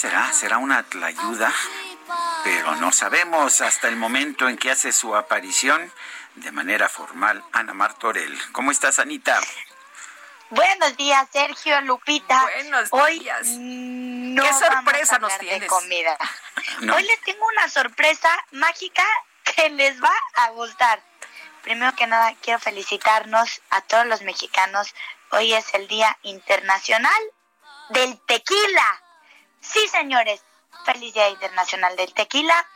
será? ¿Será una tlayuda? Pero no sabemos hasta el momento en que hace su aparición de manera formal Ana Martorell. ¿Cómo estás, Anita? Buenos días, Sergio, Lupita. Buenos Hoy días. no ¿Qué sorpresa vamos a nos de tienes? comida. No. Hoy les tengo una sorpresa mágica que les va a gustar. Primero que nada, quiero felicitarnos a todos los mexicanos. Hoy es el Día Internacional del Tequila. Sí, señores, feliz Día Internacional del Tequila.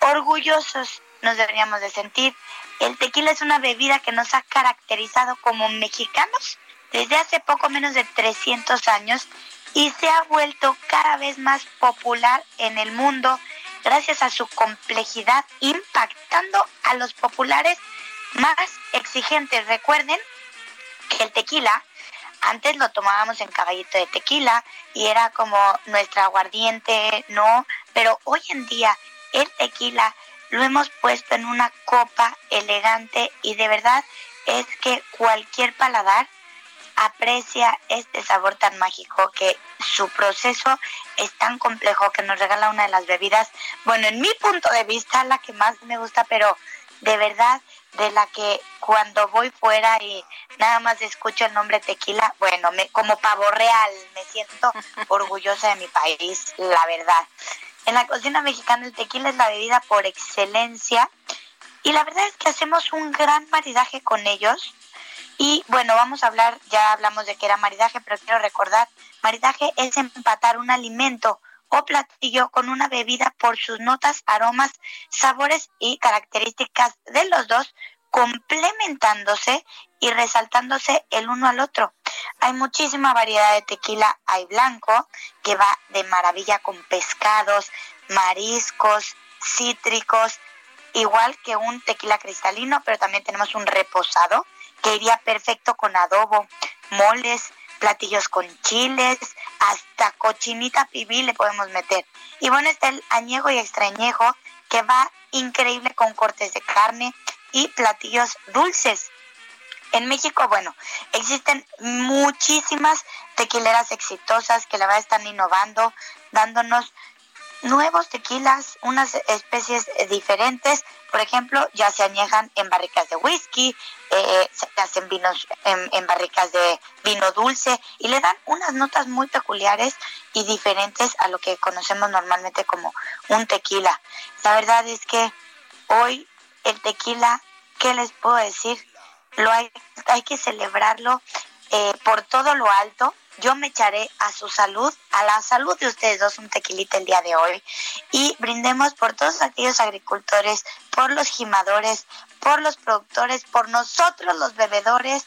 Orgullosos nos deberíamos de sentir. El tequila es una bebida que nos ha caracterizado como mexicanos desde hace poco menos de 300 años y se ha vuelto cada vez más popular en el mundo gracias a su complejidad impactando a los populares más exigentes. Recuerden que el tequila antes lo tomábamos en caballito de tequila y era como nuestra aguardiente, ¿no? Pero hoy en día el tequila lo hemos puesto en una copa elegante y de verdad es que cualquier paladar aprecia este sabor tan mágico que su proceso es tan complejo que nos regala una de las bebidas, bueno, en mi punto de vista la que más me gusta, pero de verdad de la que cuando voy fuera y nada más escucho el nombre tequila, bueno, me, como pavo real, me siento orgullosa de mi país, la verdad. En la cocina mexicana el tequila es la bebida por excelencia y la verdad es que hacemos un gran maridaje con ellos. Y bueno, vamos a hablar, ya hablamos de que era maridaje, pero quiero recordar, maridaje es empatar un alimento o platillo con una bebida por sus notas, aromas, sabores y características de los dos, complementándose y resaltándose el uno al otro. Hay muchísima variedad de tequila, hay blanco, que va de maravilla con pescados, mariscos, cítricos, igual que un tequila cristalino, pero también tenemos un reposado que iría perfecto con adobo, moles, platillos con chiles, hasta cochinita pibil le podemos meter. Y bueno, está el añejo y extrañejo que va increíble con cortes de carne y platillos dulces. En México, bueno, existen muchísimas tequileras exitosas que la verdad están innovando, dándonos nuevos tequilas, unas especies diferentes. Por ejemplo, ya se añejan en barricas de whisky, eh, se hacen vinos en, en barricas de vino dulce y le dan unas notas muy peculiares y diferentes a lo que conocemos normalmente como un tequila. La verdad es que hoy el tequila, ¿qué les puedo decir? Lo hay, hay que celebrarlo eh, por todo lo alto. Yo me echaré a su salud, a la salud de ustedes dos, un tequilita el día de hoy. Y brindemos por todos aquellos agricultores, por los gimadores, por los productores, por nosotros los bebedores,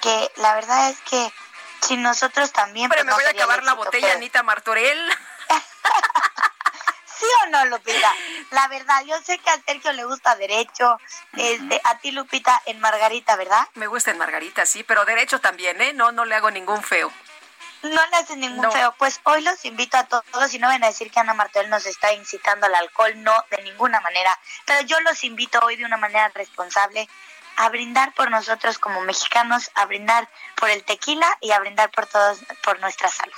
que la verdad es que si nosotros también... Pero pues, me no voy a acabar la botella, Anita Martorell. ¿Sí o no, Lupita? La verdad, yo sé que a Sergio le gusta derecho, este, a ti, Lupita, en Margarita, ¿verdad? Me gusta en Margarita, sí, pero derecho también, ¿eh? No, no le hago ningún feo. No le haces ningún No. feo. Pues hoy los invito a todos y no van a decir que Ana Martel nos está incitando al alcohol, no, de ninguna manera. Pero yo los invito hoy de una manera responsable a brindar por nosotros como mexicanos, a brindar por el tequila y a brindar por todos, por nuestra salud.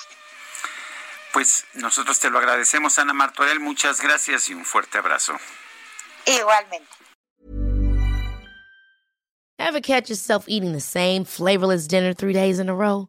Pues nosotros te lo agradecemos, Ana Martorell. Muchas gracias y un fuerte abrazo. Igualmente. Ever catch yourself eating the same flavorless dinner three days in a row?